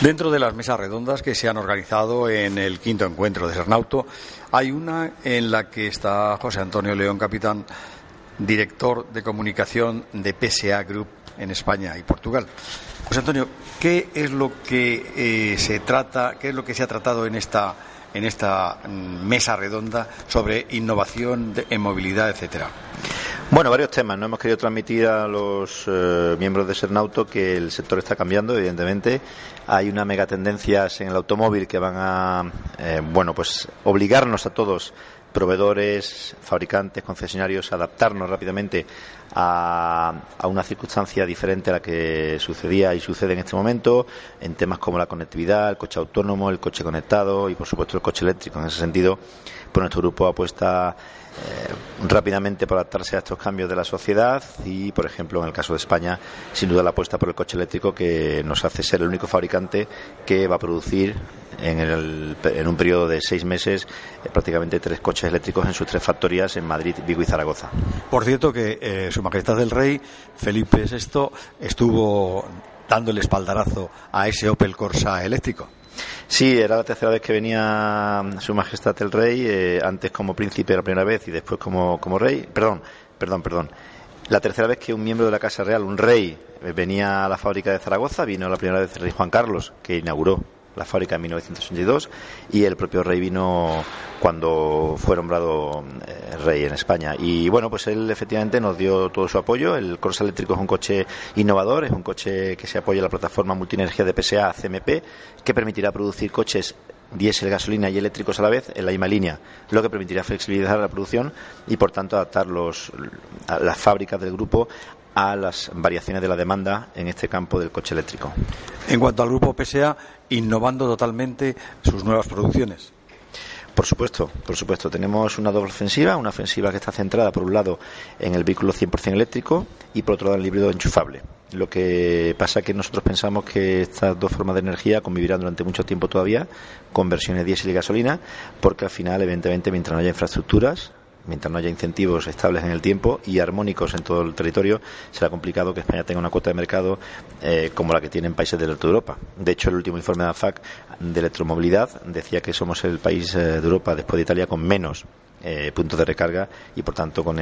Dentro de las mesas redondas que se han organizado en el quinto encuentro de Sernauto, hay una en la que está José Antonio León Capitán, director de comunicación de PSA Group en España y Portugal. José Antonio, ¿qué es lo que eh, se trata, qué es lo que se ha tratado en esta en esta mm, mesa redonda sobre innovación en movilidad, etcétera? Bueno, varios temas. No hemos querido transmitir a los eh, miembros de Sernauto que el sector está cambiando, evidentemente. Hay una mega tendencias en el automóvil que van a, eh, bueno, pues obligarnos a todos proveedores, fabricantes, concesionarios, adaptarnos rápidamente a, a, una circunstancia diferente a la que sucedía y sucede en este momento, en temas como la conectividad, el coche autónomo, el coche conectado y, por supuesto, el coche eléctrico. En ese sentido, pues nuestro grupo apuesta eh, rápidamente por adaptarse a estos cambios de la sociedad y, por ejemplo, en el caso de España, sin duda la apuesta por el coche eléctrico que nos hace ser el único fabricante que va a producir en, el, en un periodo de seis meses eh, prácticamente tres coches eléctricos en sus tres factorías en Madrid, Vigo y Zaragoza. Por cierto que eh, Su Majestad el Rey, Felipe VI, estuvo dando el espaldarazo a ese Opel Corsa eléctrico. Sí, era la tercera vez que venía Su Majestad el Rey, eh, antes como príncipe la primera vez y después como, como rey. Perdón, perdón, perdón. La tercera vez que un miembro de la Casa Real, un rey, eh, venía a la fábrica de Zaragoza, vino la primera vez el rey Juan Carlos, que inauguró la fábrica en 1982 y el propio rey vino cuando fue nombrado eh, rey en España. Y bueno, pues él efectivamente nos dio todo su apoyo. El Corsa eléctrico es un coche innovador, es un coche que se apoya en la plataforma multienergía de PSA CMP, que permitirá producir coches diésel, gasolina y eléctricos a la vez en la misma línea, lo que permitirá flexibilizar la producción y, por tanto, adaptar los, las fábricas del grupo a las variaciones de la demanda en este campo del coche eléctrico. En cuanto al grupo PSA, innovando totalmente sus nuevas producciones. Por supuesto, por supuesto. Tenemos una doble ofensiva, una ofensiva que está centrada, por un lado, en el vehículo 100% eléctrico y, por otro lado, en el híbrido enchufable. Lo que pasa es que nosotros pensamos que estas dos formas de energía convivirán durante mucho tiempo todavía con versiones diésel y gasolina, porque al final, evidentemente, mientras no haya infraestructuras, mientras no haya incentivos estables en el tiempo y armónicos en todo el territorio, será complicado que España tenga una cuota de mercado eh, como la que tienen países del norte de Europa. De hecho, el último informe de AFAC de electromovilidad decía que somos el país eh, de Europa, después de Italia, con menos eh, puntos de recarga y por tanto con,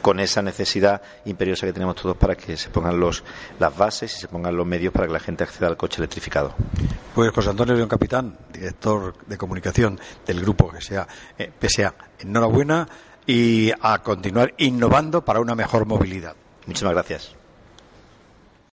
con esa necesidad imperiosa que tenemos todos para que se pongan los, las bases y se pongan los medios para que la gente acceda al coche electrificado. Pues José Antonio León Capitán, director de comunicación del grupo que sea eh, PSA, enhorabuena y a continuar innovando para una mejor movilidad. Muchísimas gracias.